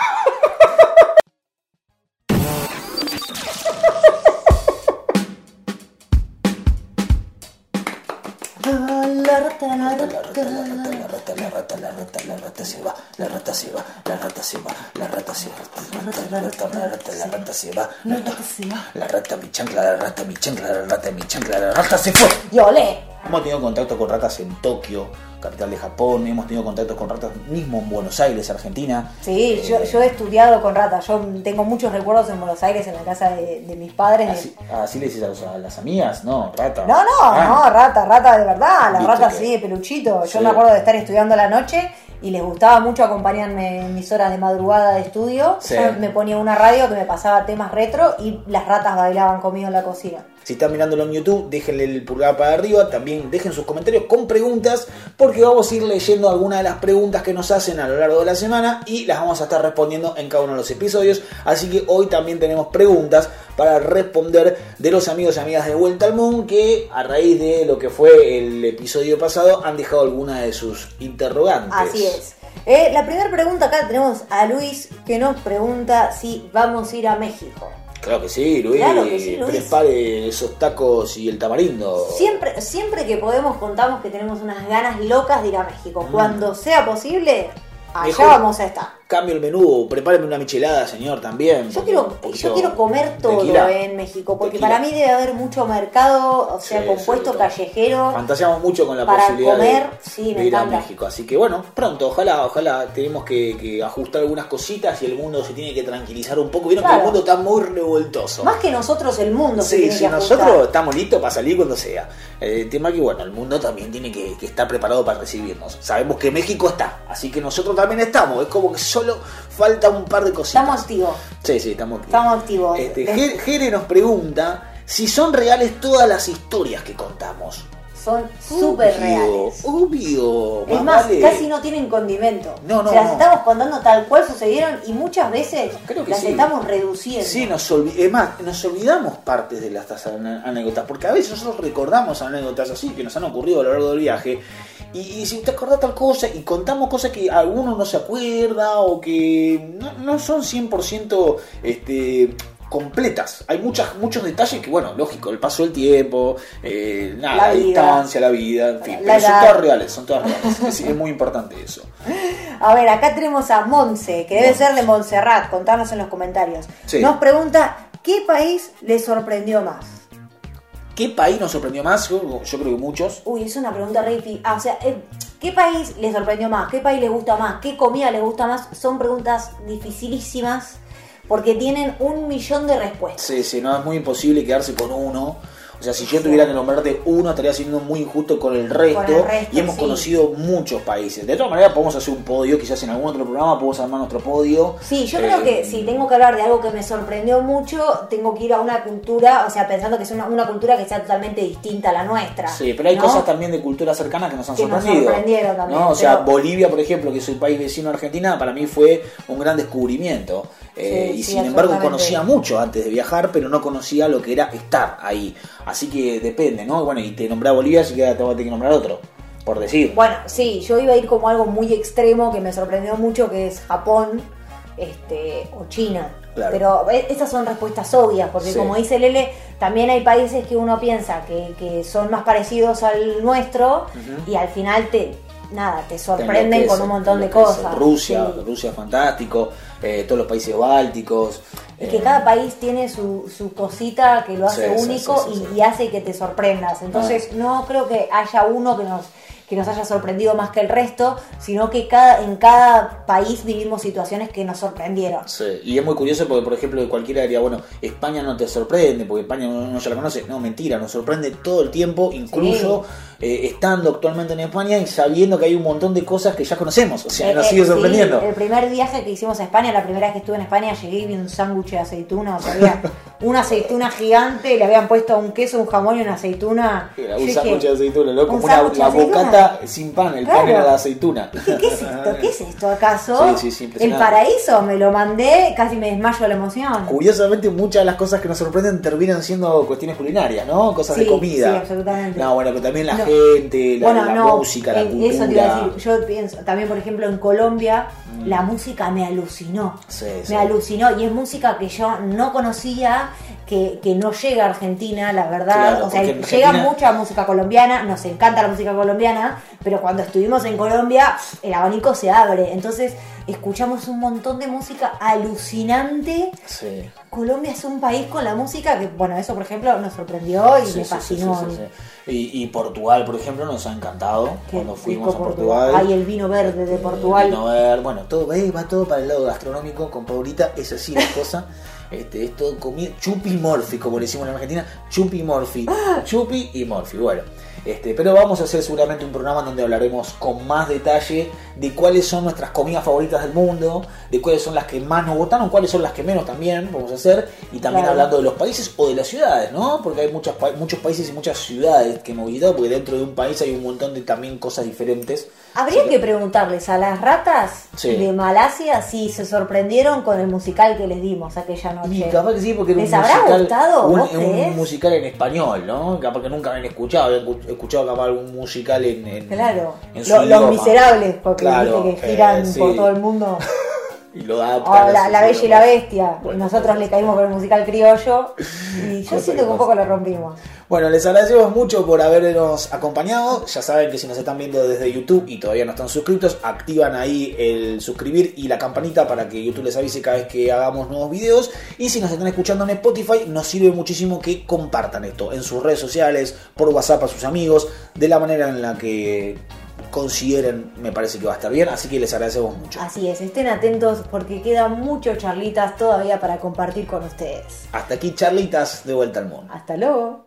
rata, la rata. La rata, la rata, la rata, la rata, la rata se va, la rata se va, la rata se va, la rata se va, la rata, la rata, la rata, la rata se va, la rata se va, la rata mi chancla, la rata mi chancla, la rata mi chancla, la rata se fue. Y olé. Hemos tenido contacto con ratas en Tokio, capital de Japón, hemos tenido contacto con ratas mismo en Buenos Aires, Argentina. Sí, yo, yo he estudiado con ratas. Yo tengo muchos recuerdos en Buenos Aires, en la casa de, de mis padres. Así, así le dices a, los- a las amigas, no, rata. No, no, Ah, no, rata, rata de verdad, la rata que- sí, de peluchito. Yo me acuerdo de estar estudiando a la noche y les gustaba mucho acompañarme en mis horas de madrugada de estudio. Sí. Yo me ponía una radio que me pasaba temas retro y las ratas bailaban conmigo en la cocina. Si están mirándolo en YouTube, déjenle el pulgar para arriba. También dejen sus comentarios con preguntas, porque vamos a ir leyendo algunas de las preguntas que nos hacen a lo largo de la semana y las vamos a estar respondiendo en cada uno de los episodios. Así que hoy también tenemos preguntas para responder de los amigos y amigas de Vuelta al Moon que a raíz de lo que fue el episodio pasado han dejado algunas de sus interrogantes. Así es. Eh, la primera pregunta acá tenemos a Luis que nos pregunta si vamos a ir a México. Claro que sí, Luis. Claro que sí, Luis. Prepare esos tacos y el tamarindo. Siempre, siempre que podemos contamos que tenemos unas ganas locas de ir a México. Cuando sea posible, allá Mejor. vamos a estar. Cambio el menú, prepáreme una michelada, señor, también. Yo quiero, yo quiero comer todo tequila. en México, porque Tequila. para mí debe haber mucho mercado, o sea, Sí, compuesto sí, callejero. Fantaseamos mucho con la Para posibilidad comer, de, sí, me de ir a. México. Así que bueno, pronto, ojalá, ojalá tenemos que, que ajustar algunas cositas y el mundo se tiene que tranquilizar un poco. Vieron que el mundo está muy revoltoso. Más que nosotros, el mundo se Sí, tiene sí, que ajustar. nosotros estamos listos para salir cuando sea. El tema que, bueno, el mundo también tiene que, que estar preparado para recibirnos. Sabemos que México está, así que nosotros también estamos. Es como que solo falta un par de cositas. Estamos activos. Sí, sí, estamos activos. Estamos activos. Este, Jere nos pregunta si son reales todas las historias que contamos. Son súper reales. Obvio. Es más, vale. casi no tienen condimento. No, no, Se las no. estamos contando tal cual sucedieron y muchas veces Creo que las sí. estamos reduciendo. Sí, nos, es más, nos olvidamos partes de las anécdotas, porque a veces nosotros recordamos anécdotas así que nos han ocurrido a lo largo del viaje. Y, y si te acordás tal cosa y contamos cosas que alguno no se acuerda o que no, no son 100% este, completas. Hay muchas, muchos detalles que, bueno, lógico, el paso del tiempo, eh, nada, La la, distancia, la vida, en fin. La pero son todas reales, son todas reales. es, es muy importante eso. A ver, acá tenemos a Monse, que debe ser de Montserrat, contanos en los comentarios. Sí. Nos pregunta, ¿qué país le sorprendió más? ¿Qué país nos sorprendió más? Yo, yo creo que muchos. Uy, es una pregunta re difícil. Ah, o sea, eh, ¿qué país le sorprendió más? ¿Qué país le gusta más? ¿Qué comida le gusta más? Son preguntas dificilísimas porque tienen un millón de respuestas. Sí, sí, no es muy imposible quedarse con uno. O sea, si yo tuviera que nombrarte uno, estaría siendo muy injusto con el resto. Con el resto, y hemos sí. conocido muchos países. De todas maneras, podemos hacer un podio. Quizás en algún otro programa podemos armar nuestro podio. Sí, yo creo Eh, que si tengo que hablar de algo que me sorprendió mucho, tengo que ir a una cultura, o sea, pensando que es una, una cultura que sea totalmente distinta a la nuestra. Sí, pero hay ¿no? cosas también de cultura cercana que nos han Que nos sorprendido. sorprendieron también, ¿no? O sea, pero- Bolivia, por ejemplo, que es el país vecino a Argentina, para mí fue un gran descubrimiento. Eh, Sí, y sí, sin embargo conocía mucho antes de viajar, pero no conocía lo que era estar ahí. Así que depende, ¿no? Bueno, y te nombré a Bolivia, así que te voy a tener que nombrar otro, por decir. Bueno, sí, yo iba a ir como algo muy extremo que me sorprendió mucho, que es Japón este, o China. Claro. Pero eh, esas son respuestas obvias, porque Sí. como dice Lele, también hay países que uno piensa que, que son más parecidos al nuestro y al final te, nada, te sorprenden con un montón de cosas. Rusia, Sí. Rusia es fantástico, eh, todos los países bálticos. Y que eh, cada país tiene su, su cosita que lo hace Sí, único sí, y, hace que te sorprendas. Entonces no creo que haya uno que nos que nos haya sorprendido más que el resto, sino que cada, en cada país vivimos situaciones que nos sorprendieron. Sí, y es muy curioso porque, por ejemplo, cualquiera diría, bueno, España no te sorprende porque España no, no se la conoce. No, mentira, nos sorprende todo el tiempo, incluso eh, estando actualmente en España y sabiendo que hay un montón de cosas que ya conocemos. O sea, nos Eh, sigue eh, sorprendiendo. sí, el primer viaje que hicimos a España, la primera vez que estuve en España, llegué y vi un sándwich de aceituna. O sea, había una aceituna gigante, le habían puesto un queso, un jamón y una aceituna. Era un sándwich de aceituna, ¿no? Como una, la aceituna. Sin pan, el pan Claro. era de aceituna. Dije, ¿qué es esto? ¿Qué es esto acaso? Sí, sí, sí, el paraíso, me lo mandé, casi me desmayo de la emoción. Curiosamente, muchas de las cosas que nos sorprenden terminan siendo cuestiones culinarias, ¿no? Cosas de comida. sí, absolutamente. No, bueno, pero también la No. gente, la, bueno, la no, música, la eh, cultura. eso te iba a decir. Yo pienso, también por ejemplo en Colombia, Mm. la música me alucinó. Sí, me alucinó y es música que yo no conocía, que, que no llega a Argentina, la verdad. Claro, o sea, llega Argentina- mucha música colombiana, nos encanta la música colombiana, pero cuando estuvimos en Colombia, el abanico se abre. Entonces, escuchamos un montón de música alucinante. Sí. Colombia es un país con la música que, bueno, eso por ejemplo nos sorprendió y Sí, me fascinó. sí. Y, y Portugal, por ejemplo, nos ha encantado cuando fuimos a Portugal. Ay, el vino verde de Portugal. vino verde, bueno, todo eh, va todo para el lado gastronómico con Paulita, es así la cosa. Este, es todo comida, chupi morfi, como le decimos en Argentina, chupi morfi, chupi y morfi, bueno. Este, pero vamos a hacer seguramente un programa donde hablaremos con más detalle de cuáles son nuestras comidas favoritas del mundo, de cuáles son las que más nos votaron, cuáles son las que menos también vamos a hacer, y también Claro. hablando de los países o de las ciudades, ¿no? Porque hay muchas, muchos países y muchas ciudades que hemos visitado, porque dentro de un país hay un montón de también cosas diferentes. Habría que preguntarles a las ratas Sí. de Malasia si se sorprendieron con el musical que les dimos aquella Y noche. capaz que sí, porque ¿Les un habrá musical, gustado? un, musical en español, ¿no? Capaz que nunca habían escuchado, habían escu- escuchado capaz algún musical en, en- Claro, en su Lo- los miserables, porque Claro, que giran eh, sí. por todo el mundo. y lo adaptan O a la, la Bella y la. Bestia. Bueno, Nosotros bueno. le caímos con el musical criollo. Y yo siento que un poco lo rompimos. Bueno, les agradecemos mucho por habernos acompañado. Ya saben que si nos están viendo desde YouTube y todavía no están suscritos, activan ahí el suscribir y la campanita para que YouTube les avise cada vez que hagamos nuevos videos. Y si nos están escuchando en Spotify, nos sirve muchísimo que compartan esto en sus redes sociales, por WhatsApp a sus amigos, de la manera en la que consideren, me parece que va a estar bien. Así que les agradecemos mucho. Así es, estén atentos porque quedan muchos charlitas todavía para compartir con ustedes. Hasta aquí, charlitas de vuelta al mundo. Hasta luego.